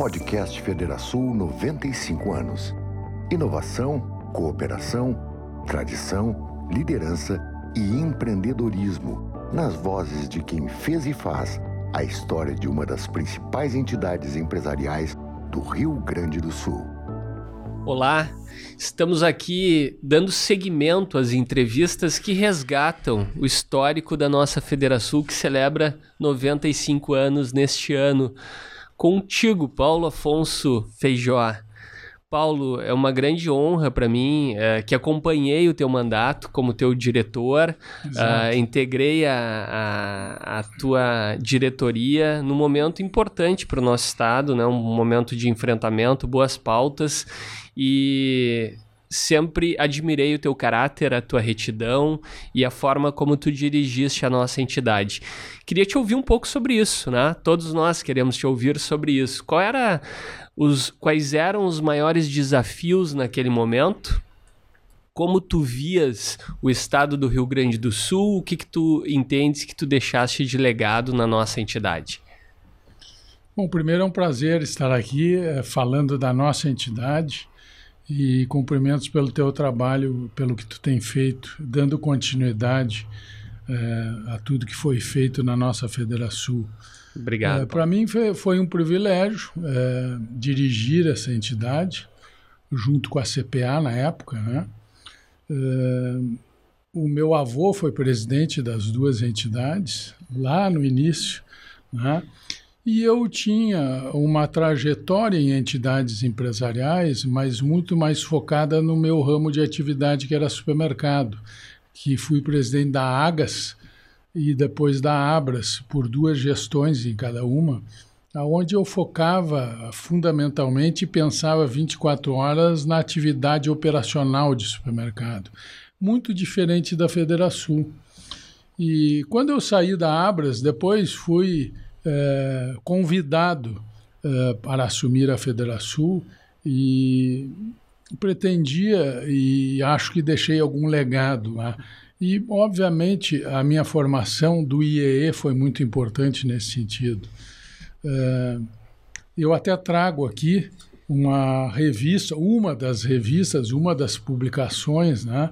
Podcast Federação 95 anos. Inovação, cooperação, tradição, liderança e empreendedorismo nas vozes de quem fez e faz a história de uma das principais entidades empresariais do Rio Grande do Sul. Olá, estamos aqui dando seguimento às entrevistas que resgatam o histórico da nossa Federação que celebra 95 anos neste ano. Contigo, Paulo Afonso Feijó. Paulo, é uma grande honra para mim é, que acompanhei o teu mandato como teu diretor, uh, integrei a, a, a, tua diretoria num momento importante para o nosso estado, né? um momento de enfrentamento, boas pautas e sempre admirei o teu caráter, a tua retidão e a forma como tu dirigiste a nossa entidade. Queria te ouvir um pouco sobre isso, né? Todos nós queremos te ouvir sobre isso. Qual era os, quais eram os maiores desafios naquele momento? Como tu vias o estado do Rio Grande do Sul? O que, que tu entendes que tu deixaste de legado na nossa entidade? Bom, primeiro é um prazer estar aqui é, falando da nossa entidade e cumprimentos pelo teu trabalho, pelo que tu tem feito, dando continuidade é, a tudo que foi feito na nossa Federação. Obrigado. É, Para mim foi, foi, um privilégio é, dirigir essa entidade, junto com a CPA na época. Né? o meu avô foi presidente das duas entidades, lá no início. Né? E eu tinha uma trajetória em entidades empresariais, mas muito mais focada no meu ramo de atividade, que era supermercado, que fui presidente da Agas e depois da Abras, por duas gestões em cada uma, aonde eu focava fundamentalmente e pensava 24 horas na atividade operacional de supermercado, muito diferente da Federação. E quando eu saí da Abras, depois fui é, convidado é, para assumir a Federação e pretendia e acho que deixei algum legado lá. E, obviamente, a minha formação do IEE foi muito importante nesse sentido. É, eu até trago aqui uma revista, uma das revistas, uma das publicações, né,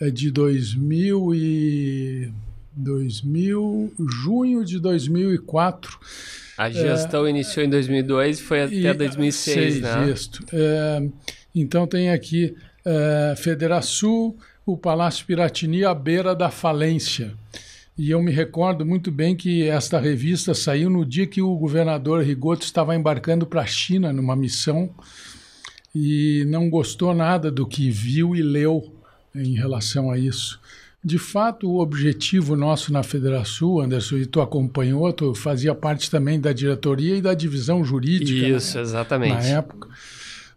é de 2000 e 2000, junho de 2004. A gestão é, iniciou em 2002 e foi até e, 2006, seis, né? Isto. É, então tem aqui é, Federação, o Palácio Piratini à beira da falência. E eu me recordo muito bem que esta revista saiu no dia que o governador Rigoto estava embarcando para a China numa missão e não gostou nada do que viu e leu em relação a isso. De fato, o objetivo nosso na Federação, Anderson, e tu acompanhou, tu fazia parte também da diretoria e da divisão jurídica. Isso, né? exatamente. Na época.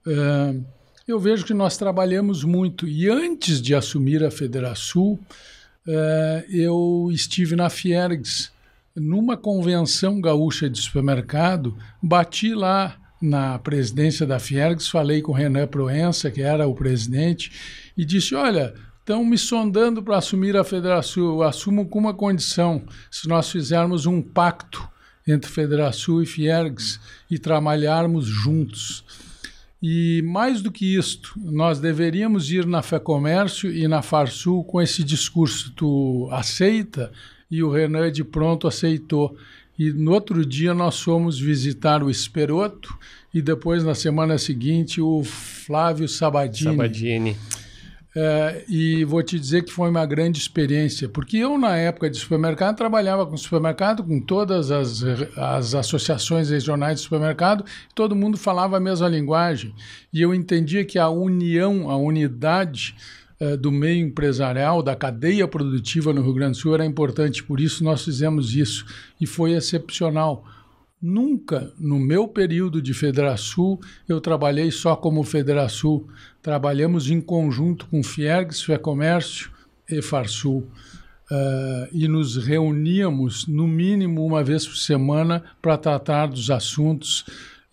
Uh, eu vejo que nós trabalhamos muito. E antes de assumir a Federação, uh, eu estive na Fiergs, numa convenção gaúcha de supermercado, bati lá na presidência da Fiergs, falei com o Renan Proença, que era o presidente, e disse: Olha, estão me sondando para assumir a federação. Assumo com uma condição: se nós fizermos um pacto entre Federação e Fiergs e trabalharmos juntos. E mais do que isto, nós deveríamos ir na Fé Comércio e na Farsul com esse discurso: tu aceita? E o Renan de pronto aceitou. E no outro dia nós fomos visitar o Esperoto e depois na semana seguinte o Flávio Sabadini. Sabadini. É, e vou te dizer que foi uma grande experiência, porque eu, na época de supermercado, trabalhava com supermercado, com todas as, as associações regionais de supermercado, todo mundo falava a mesma linguagem. E eu entendia que a união, a unidade é, do meio empresarial, da cadeia produtiva no Rio Grande do Sul era importante, por isso nós fizemos isso, e foi excepcional Nunca no meu período de Federação eu trabalhei só como Federação. Trabalhamos em conjunto com Fiergs, Comércio e Farsul. Uh, e nos reuníamos no mínimo uma vez por semana para tratar dos assuntos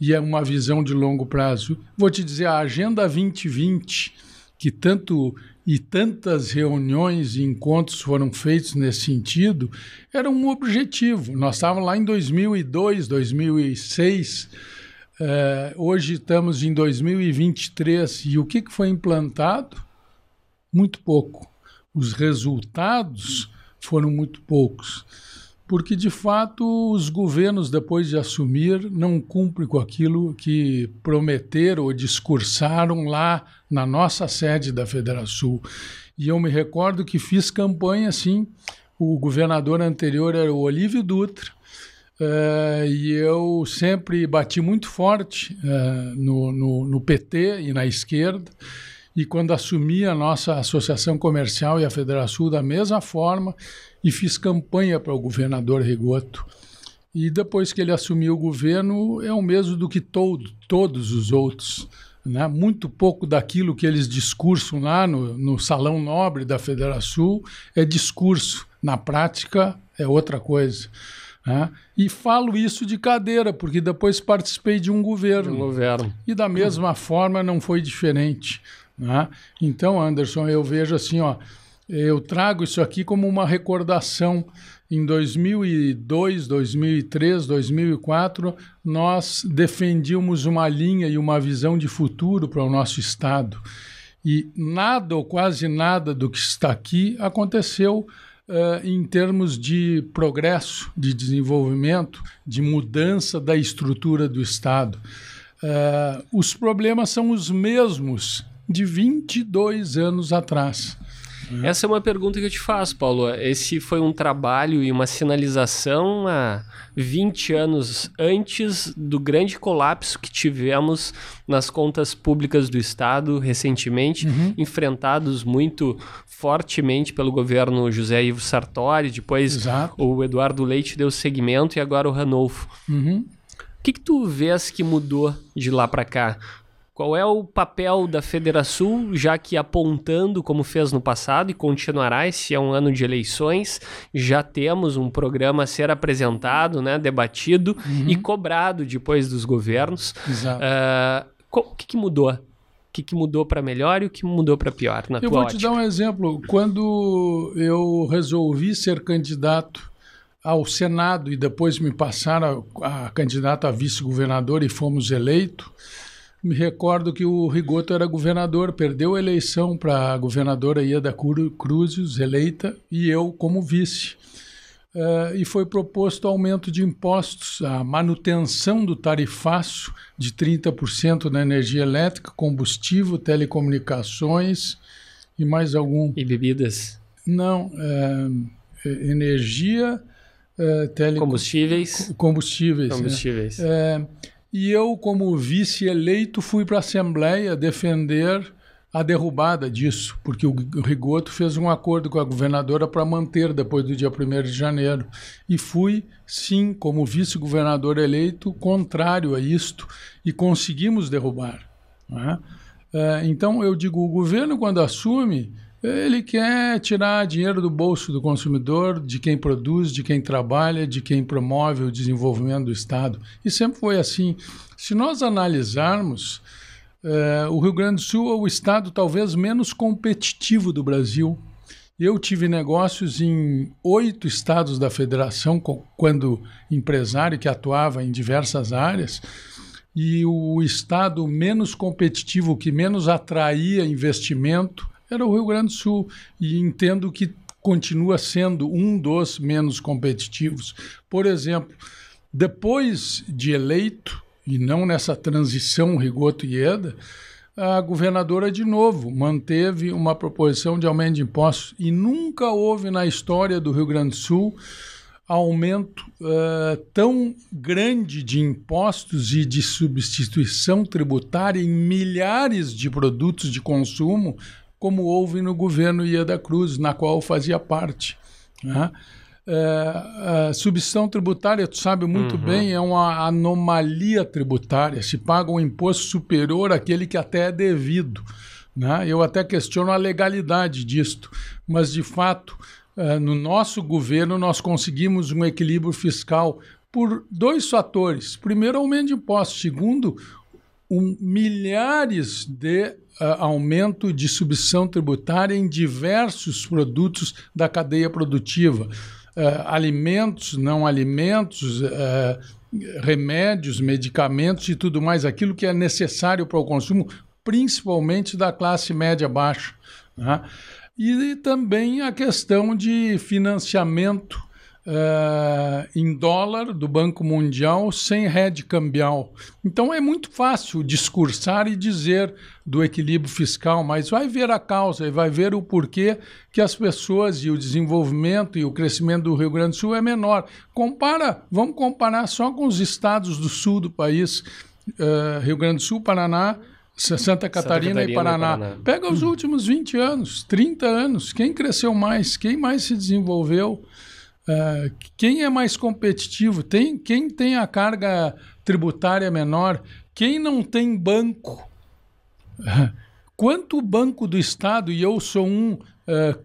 e é uma visão de longo prazo. Vou te dizer, a Agenda 2020, que tanto e tantas reuniões e encontros foram feitos nesse sentido, era um objetivo. Nós estávamos lá em 2002, 2006, É, hoje estamos em 2023 e o que, que foi implantado? Muito pouco. Os resultados foram muito poucos. Porque, de fato, os governos, depois de assumir, não cumprem com aquilo que prometeram ou discursaram lá na nossa sede da Federação. E eu me recordo que fiz campanha assim. O governador anterior era o Olívio Dutra, Uh, e eu sempre bati muito forte uh, no, no, no, PT e na esquerda. E quando assumi a nossa associação comercial e a Federação da mesma forma, e fiz campanha para o governador Rigoto. E depois que ele assumiu o governo, é o mesmo do que todo, todos os outros. Né? Muito pouco daquilo que eles discursam lá no, no Salão Nobre da Federação é discurso. Na prática, é outra coisa. Né? E falo isso de cadeira, porque depois participei de um governo. De um governo. E da mesma forma não foi diferente. Né? Então, Anderson, eu vejo assim, ó, eu trago isso aqui como uma recordação. Em 2002, 2003, 2004, nós defendíamos uma linha e uma visão de futuro para o nosso Estado. E nada ou quase nada do que está aqui aconteceu uh, em termos de progresso, de desenvolvimento, de mudança da estrutura do Estado. Uh, os problemas são os mesmos de 22 anos atrás. Essa é uma pergunta que eu te faço, Paulo. Esse foi um trabalho e uma sinalização há 20 anos antes do grande colapso que tivemos nas contas públicas do Estado recentemente, uhum. enfrentados muito fortemente pelo governo José Ivo Sartori, depois Exato. o Eduardo Leite deu seguimento e agora o Ranolfo. Uhum. O que, que tu vês que mudou de lá para cá? Qual é o papel da Federação, já que apontando como fez no passado e continuará, esse é um ano de eleições, já temos um programa a ser apresentado, né, debatido uhum. e cobrado depois dos governos. Exato. Uh, o que, que mudou? O que, que mudou para melhor e o que mudou para pior na eu vou ótica? te dar um exemplo. Quando eu resolvi ser candidato ao Senado e depois me passaram a, a candidato a vice-governador e fomos eleitos, me recordo que o Rigoto era governador, perdeu a eleição para a governadora Ieda Cruzes, eleita, e eu como vice. Uh, e foi proposto aumento de impostos, a manutenção do tarifaço de 30% na energia elétrica, combustível, telecomunicações e mais algum. E bebidas? Não, uh, energia, uh. Combustíveis. Combustíveis. Né? E eu, como vice-eleito, fui para a Assembleia defender a derrubada disso, porque o Rigoto fez um acordo com a governadora para manter depois do dia 1 de janeiro. E fui, sim, como vice-governador eleito, contrário a isto e conseguimos derrubar. É? É, então, eu digo: o governo, quando assume, ele quer tirar dinheiro do bolso do consumidor, de quem produz, de quem trabalha, de quem promove o desenvolvimento do Estado. E sempre foi assim. Se nós analisarmos, eh, o Rio Grande do Sul é o estado talvez menos competitivo do Brasil. Eu tive negócios em oito estados da federação, quando empresário que atuava em diversas áreas, e o estado menos competitivo, que menos atraía investimento, era o Rio Grande do Sul. E entendo que continua sendo um dos menos competitivos. Por exemplo, depois de eleito, e não nessa transição Rigoto-Ieda, a governadora de novo manteve uma proposição de aumento de impostos e nunca houve na história do Rio Grande do Sul aumento uh, tão grande de impostos e de substituição tributária em milhares de produtos de consumo como houve no governo Ieda Cruz, na qual fazia parte. Né? É, a substituição tributária, tu sabe muito uhum. bem, é uma anomalia tributária. Se paga um imposto superior àquele que até é devido. Né? Eu até questiono a legalidade disto, mas de fato, é, no nosso governo, nós conseguimos um equilíbrio fiscal por dois fatores. Primeiro, aumento de impostos. Segundo, um, milhares de aumento de substituição tributária em diversos produtos da cadeia produtiva. Uh, alimentos, não alimentos, uh, remédios, medicamentos e tudo mais, aquilo que é necessário para o consumo, principalmente da classe média baixa. Né? E também a questão de financiamento uh, em dólar do Banco Mundial sem rede cambial. Então é muito fácil discursar e dizer do equilíbrio fiscal, mas vai ver a causa e vai ver o porquê que as pessoas e o desenvolvimento e o crescimento do Rio Grande do Sul é menor. Compara, vamos comparar só com os estados do sul do país, uh, Rio Grande do Sul, Paraná, Santa Catarina, Santa Catarina e, Paraná. e Paraná. Pega os últimos 20 anos, 30 anos. Quem cresceu mais? Quem mais se desenvolveu? Uh, quem é mais competitivo? Tem, quem tem a carga tributária menor? Quem não tem banco? Quanto o Banco do Estado, e eu sou um uh,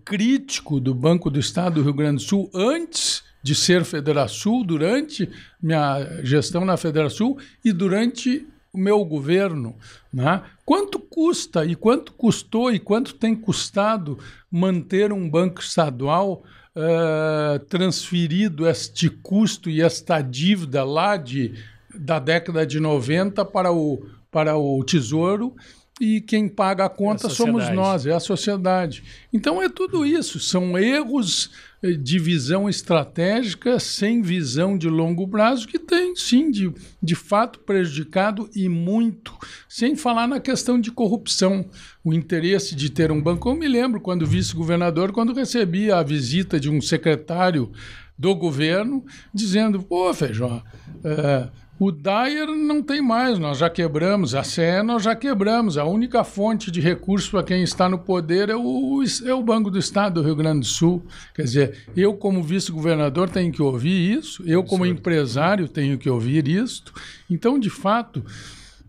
crítico do Banco do Estado do Rio Grande do Sul, antes de ser Federação, durante minha gestão na Federação e durante o meu governo, né? quanto custa e quanto custou e quanto tem custado manter um banco estadual uh, transferido este custo e esta dívida lá de, da década de 90 para o, para o Tesouro e quem paga a conta é a somos nós, é a sociedade. Então é tudo isso, são erros eh, de visão estratégica sem visão de longo prazo que tem sim de, de fato prejudicado e muito, sem falar na questão de corrupção, o interesse de ter um banco. Eu me lembro quando vice-governador, quando recebi a visita de um secretário do governo dizendo, pô, Feijó, é, o Dyer não tem mais, nós já quebramos, a CE nós já quebramos. A única fonte de recurso para quem está no poder é o, é o Banco do Estado do Rio Grande do Sul. Quer dizer, eu, como vice-governador, tenho que ouvir isso, eu, como empresário, tenho que ouvir isso. Então, de fato,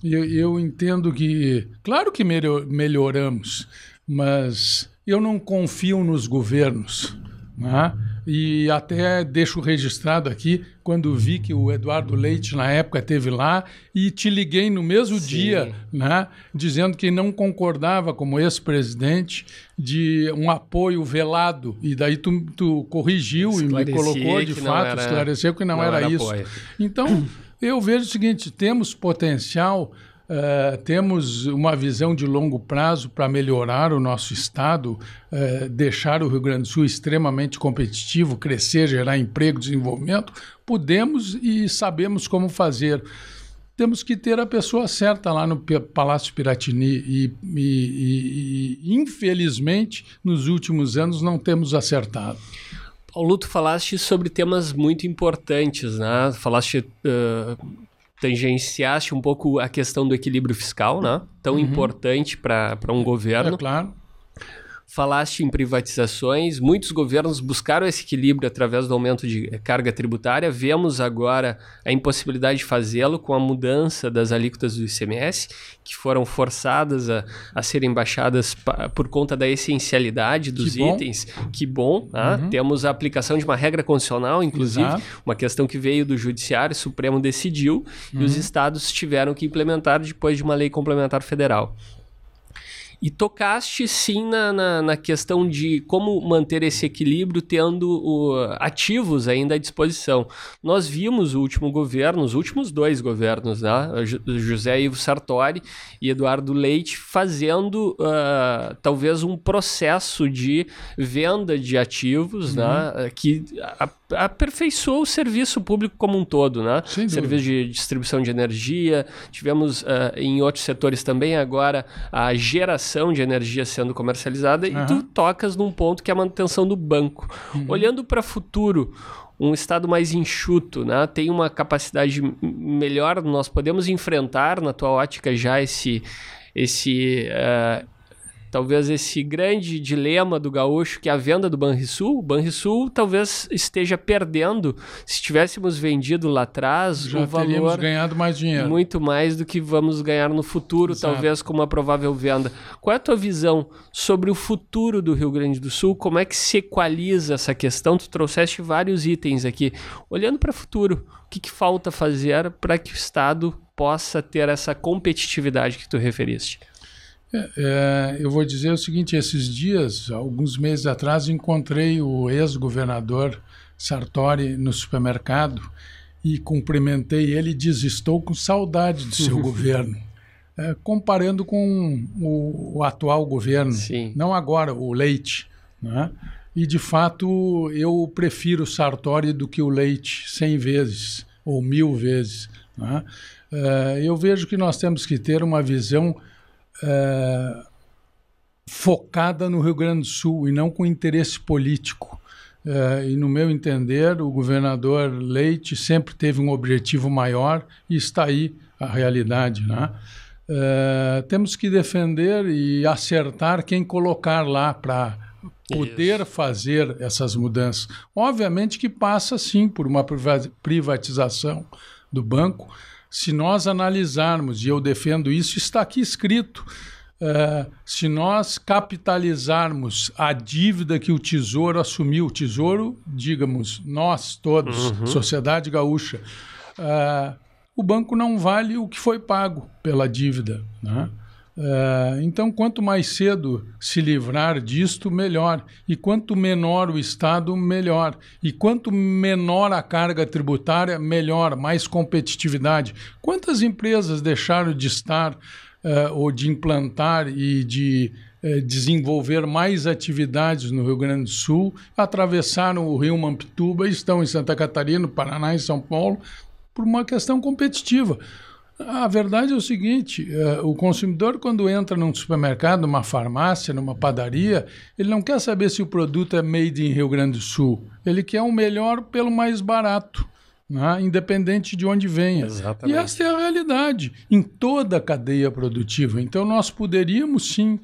eu, eu entendo que, claro que melhoramos, mas eu não confio nos governos. Né? E até deixo registrado aqui, quando vi que o Eduardo Leite, na época, esteve lá, e te liguei no mesmo Sim. dia, né, dizendo que não concordava, como ex-presidente, de um apoio velado. E daí tu, tu corrigiu e me colocou, de fato, era, esclareceu que não, não era, era, isso. Apoio. Então, eu vejo o seguinte: temos potencial Uh, temos uma visão de longo prazo para melhorar o nosso estado, uh, deixar o Rio Grande do Sul extremamente competitivo, crescer, gerar emprego, desenvolvimento. Podemos e sabemos como fazer. Temos que ter a pessoa certa lá no Palácio Piratini e, e, e infelizmente, nos últimos anos não temos acertado. Paulo, tu falaste sobre temas muito importantes, né? Falaste uh tangenciaste um pouco a questão do equilíbrio fiscal, né? Tão uhum. importante para um governo. É claro. Falaste em privatizações, muitos governos buscaram esse equilíbrio através do aumento de carga tributária. Vemos agora a impossibilidade de fazê-lo com a mudança das alíquotas do ICMS, que foram forçadas a, a serem baixadas por conta da essencialidade dos que itens. Que bom. Né? Uhum. Temos a aplicação de uma regra constitucional, inclusive, Exato. uma questão que veio do Judiciário, o Supremo decidiu uhum. e os uhum. estados tiveram que implementar depois de uma lei complementar federal. E tocaste sim na, na, na, questão de como manter esse equilíbrio tendo o, ativos ainda à disposição. Nós vimos o último governo, os últimos dois governos, né? José Ivo Sartori e Eduardo Leite, fazendo uh, talvez um processo de venda de ativos né? uhum. né? que a, aperfeiçoou o serviço público como um todo, né? Serviço de distribuição de energia, tivemos uh, em outros setores também agora a geração de energia sendo comercializada uhum. e tu tocas num ponto que é a manutenção do banco. Uhum. Olhando para o futuro, um estado mais enxuto, né? tem uma capacidade melhor, nós podemos enfrentar na tua ótica já esse, esse uh, talvez esse grande dilema do gaúcho que é a venda do Banrisul, o Banrisul talvez esteja perdendo se tivéssemos vendido lá atrás Já o valor ganhado mais dinheiro. Muito mais do que vamos ganhar no futuro, Exato. talvez com uma provável venda. Qual é a tua visão sobre o futuro do Rio Grande do Sul? Como é que se equaliza essa questão? Tu trouxeste vários itens aqui. Olhando para o futuro, o que, que falta fazer para que o Estado possa ter essa competitividade que tu referiste? É, é, eu vou dizer o seguinte: esses dias, alguns meses atrás, encontrei o ex-governador Sartori no supermercado e cumprimentei ele e disse: Estou com saudade do seu governo. É, comparando com o, o atual governo, Sim. não agora, o Leite. Né? E, de fato, eu prefiro Sartori do que o Leite cem vezes ou mil vezes. Né? É, eu vejo que nós temos que ter uma visão é, focada no Rio Grande do Sul e não com interesse político. É, e, no meu entender, o governador Leite sempre teve um objetivo maior e está aí a realidade. Né? É, temos que defender e acertar quem colocar lá para poder Isso. fazer essas mudanças. Obviamente que passa sim por uma privatização do banco. Se nós analisarmos, e eu defendo isso, está aqui escrito. Uh, se nós capitalizarmos a dívida que o Tesouro assumiu, o Tesouro, digamos, nós todos, uhum. sociedade gaúcha, uh, o banco não vale o que foi pago pela dívida. Né? Uh, então, quanto mais cedo se livrar disto, melhor. E quanto menor o Estado, melhor. E quanto menor a carga tributária, melhor, mais competitividade. Quantas empresas deixaram de estar uh, ou de implantar e de uh, desenvolver mais atividades no Rio Grande do Sul, atravessaram o Rio Mampituba estão em Santa Catarina, Paraná e São Paulo por uma questão competitiva. A verdade é o seguinte: uh, o consumidor, quando entra num supermercado, numa farmácia, numa padaria, ele não quer saber se o produto é made in Rio Grande do Sul. Ele quer o melhor pelo mais barato né? independente de onde venha. Exatamente. E essa é a realidade em toda a cadeia produtiva. Então, nós poderíamos sim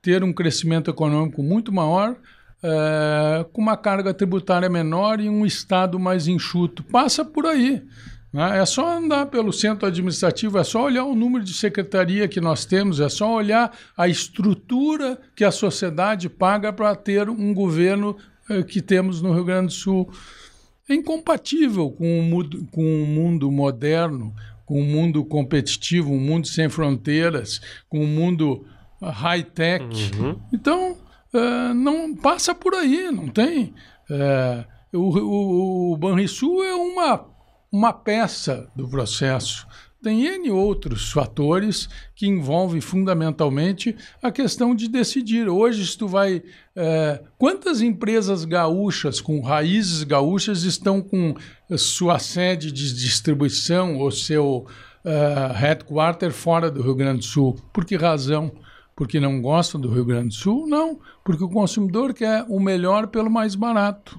ter um crescimento econômico muito maior. É, com uma carga tributária menor e um Estado mais enxuto. Passa por aí. Né? É só andar pelo centro administrativo, é só olhar o número de secretaria que nós temos, é só olhar a estrutura que a sociedade paga para ter um governo é, que temos no Rio Grande do Sul é incompatível com o, mundo, com o mundo moderno, com o mundo competitivo, um mundo sem fronteiras, com o mundo high-tech. Uhum. Então, uh, não passa por aí, não tem. Uh, o, o, o Banrisul é uma, uma peça do processo. Tem N outros fatores que envolvem fundamentalmente a questão de decidir. Hoje, se tu vai. É, quantas empresas gaúchas, com raízes gaúchas, estão com sua sede de distribuição ou seu uh, headquarter fora do Rio Grande do Sul? Por que razão? Porque não gostam do Rio Grande do Sul? Não, porque o consumidor quer o melhor pelo mais barato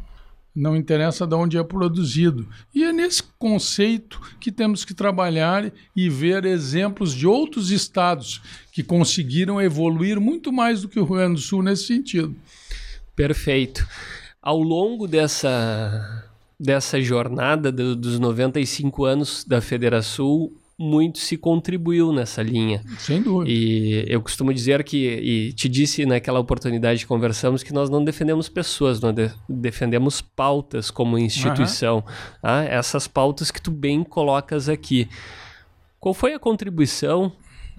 não interessa de onde é produzido. E é nesse conceito que temos que trabalhar e ver exemplos de outros estados que conseguiram evoluir muito mais do que o Rio Grande do Sul nesse sentido. Perfeito. Ao longo dessa, dessa jornada do, dos 95 anos da Federação, muito se contribuiu nessa linha. Sem dúvida. E eu costumo dizer que, e te disse naquela oportunidade que conversamos, que nós não defendemos pessoas, nós de defendemos pautas como instituição. Uhum. Ah, essas pautas que tu bem colocas aqui. Qual foi a contribuição,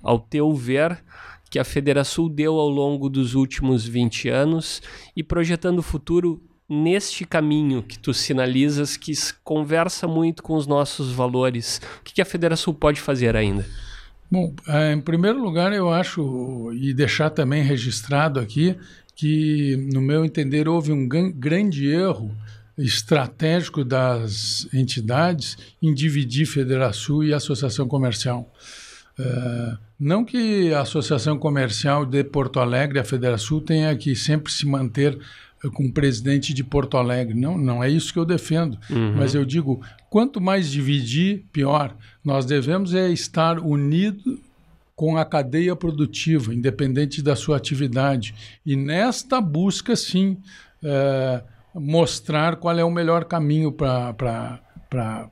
ao teu ver, que a Federação deu ao longo dos últimos 20 anos e projetando o futuro neste caminho que tu sinalizas que conversa muito com os nossos valores? O que a Federação pode fazer ainda? Bom, é, em primeiro lugar, eu acho, e deixar também registrado aqui, que, no meu entender, houve um grande erro estratégico das entidades em dividir Federação e Associação Comercial. Uh, não que a Associação Comercial de Porto Alegre, a Federação, tenha que sempre se manter com o presidente de Porto Alegre. Não, não é isso que eu defendo. Uhum. Mas eu digo, quanto mais dividir, pior. Nós devemos é estar unidos com a cadeia produtiva, independente da sua atividade. E nesta busca, sim, é, mostrar qual é o melhor caminho para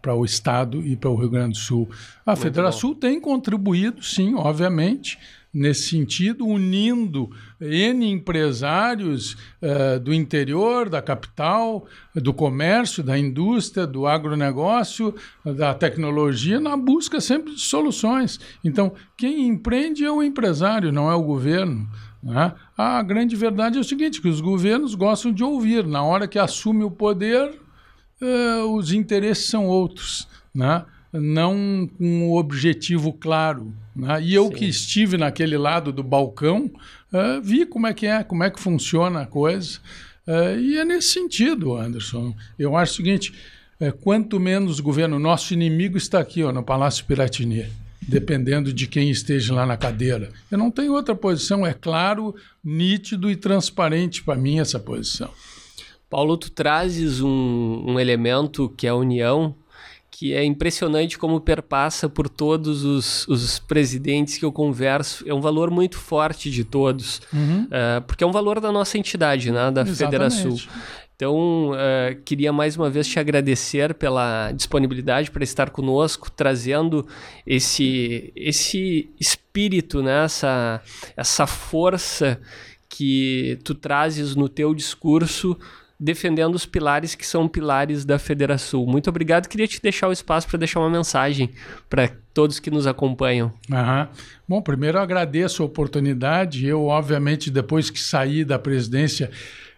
para o Estado e para o Rio Grande do Sul. A Federação tem contribuído, sim, obviamente, nesse sentido, unindo N empresários uh, do interior, da capital, do comércio, da indústria, do agronegócio, da tecnologia, na busca sempre de soluções. Então, quem empreende é o empresário, não é o governo. Né? A grande verdade é o seguinte: que os governos gostam de ouvir. Na hora que assume o poder, uh, os interesses são outros. né? Não com um objetivo claro. Né? E eu Sim. que estive naquele lado do balcão, uh, vi como é que é, como é que funciona a coisa. Uh, e é nesse sentido, Anderson. Eu acho o seguinte: é, quanto menos governo, nosso inimigo está aqui, ó, no Palácio Piratini, dependendo de quem esteja lá na cadeira. Eu não tenho outra posição, é claro, nítido e transparente para mim essa posição. Paulo, tu trazes um, um elemento que é a união que é impressionante como perpassa por todos os, os, presidentes que eu converso. É um valor muito forte de todos, uhum. uh, porque é um valor da nossa entidade, né, da Federação. Então, uh, queria mais uma vez te agradecer pela disponibilidade para estar conosco, trazendo esse, esse espírito, né, essa, essa força que tu trazes no teu discurso defendendo os pilares que são pilares da Federação. Muito obrigado. Queria te deixar o espaço para deixar uma mensagem para todos que nos acompanham. Uhum. Bom, primeiro eu agradeço a oportunidade. Eu, obviamente, depois que saí da presidência,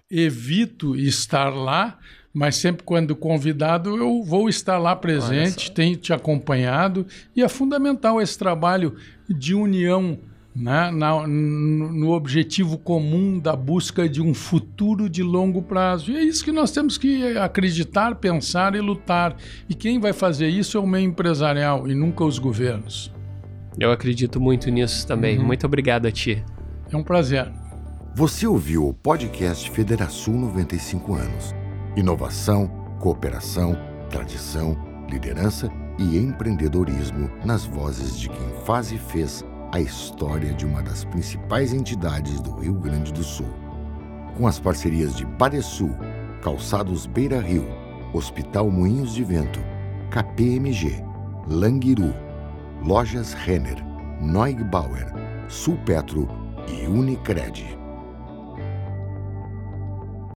evito estar lá, mas sempre quando convidado eu vou estar lá presente, tenho te acompanhado e é fundamental esse trabalho de união né, na, no objetivo comum da busca de um futuro de longo prazo. E é isso que nós temos que acreditar, pensar e lutar. E quem vai fazer isso é o meio empresarial e nunca os governos. Eu acredito muito nisso também. Uhum. Muito obrigado a ti. É um prazer. Você ouviu o podcast Federação 95 anos. Inovação, cooperação, tradição, liderança e empreendedorismo nas vozes de quem faz e fez a história de uma das principais entidades do Rio Grande do Sul. Com as parcerias de Padesul, Calçados Beira Rio, Hospital Moinhos de Vento, KPMG, Languiru, Lojas Renner, Neugbauer, Sulpetro e Unicred.